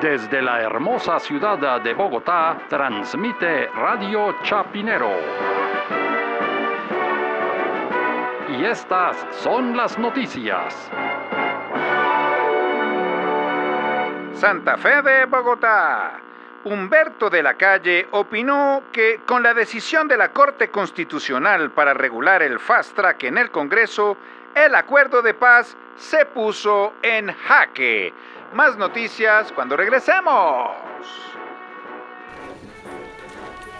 Desde la hermosa ciudad de Bogotá, transmite Radio Chapinero. Y estas son las noticias. Santa Fe de Bogotá. Humberto de la Calle opinó que con la decisión de la Corte Constitucional para regular el fast track en el Congreso, el acuerdo de paz se puso en jaque. Más noticias cuando regresemos.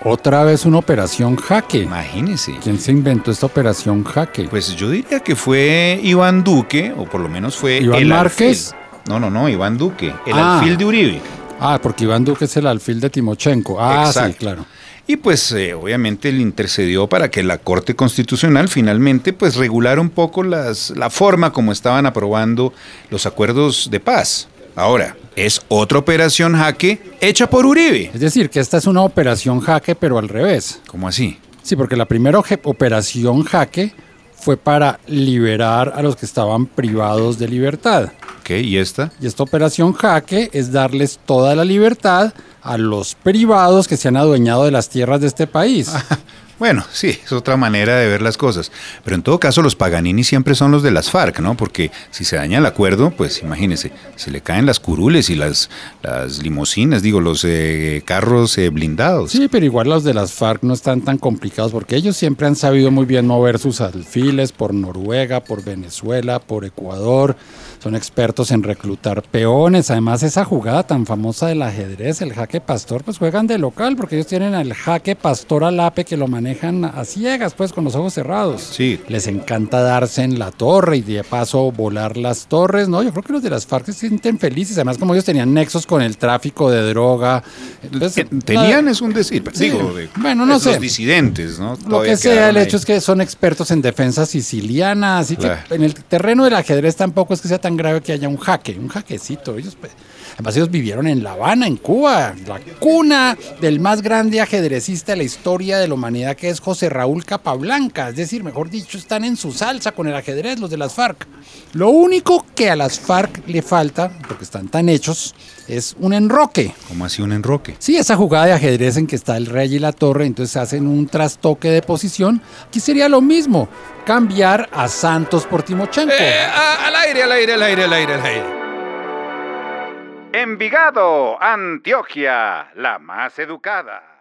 Otra vez una operación jaque. Imagínese. ¿Quién se inventó esta operación jaque? Pues yo diría que fue Iván Duque, o por lo menos fue ¿Iván el Márquez? alfil. No, no, no, Iván Duque, el Ah. alfil de Uribe. Ah, porque Iván Duque es el alfil de Timochenko. Ah, sí, claro. Y pues eh, obviamente él intercedió para que la Corte Constitucional finalmente pues regulara un poco las, la forma como estaban aprobando los acuerdos de paz. Ahora, es otra operación jaque hecha por Uribe. Es decir, que esta es una operación jaque, pero al revés. ¿Cómo así? Sí, porque la primera operación jaque fue para liberar a los que estaban privados de libertad. ¿Qué? ¿Y esta? Y esta operación jaque es darles toda la libertad a los privados que se han adueñado de las tierras de este país. Bueno, sí, es otra manera de ver las cosas. Pero en todo caso, los Paganini siempre son los de las FARC, ¿no? Porque si se daña el acuerdo, pues imagínese, se le caen las curules y las, las limusinas, digo, los eh, carros eh, blindados. Sí, pero igual los de las FARC no están tan complicados porque ellos siempre han sabido muy bien mover sus alfiles por Noruega, por Venezuela, por Ecuador. Son expertos en reclutar peones. Además, esa jugada tan famosa del ajedrez, el jaque pastor, pues juegan de local porque ellos tienen el jaque pastor alape que lo manejan a ciegas, pues con los ojos cerrados. Sí. Les encanta darse en la torre y de paso volar las torres. No, yo creo que los de las FARC se sienten felices. Además, como ellos tenían nexos con el tráfico de droga. entonces, Tenían es un decir, Sí. digo, de, Bueno, no sé. Los disidentes, ¿no? Lo que sea, el ahí. hecho es que son expertos en defensa siciliana, así Claro. que en el terreno del ajedrez tampoco es que sea tan grave que haya un jaque, un jaquecito. Ellos, pues, además ellos vivieron en La Habana, en Cuba, la cuna del más grande ajedrecista de la historia de la humanidad que es José Raúl Capablanca. Es decir, mejor dicho, están en su salsa con el ajedrez los de las FARC. Lo único que a las FARC le falta, porque están tan hechos, es un enroque. Como así un enroque. Sí, esa jugada de ajedrez en que está el rey y la torre, entonces hacen un trastoque de posición. Aquí sería lo mismo, cambiar a Santos por Timochenko. Eh, a- al aire, al aire, al aire, al aire, al aire. Envigado, Antioquia, la más educada.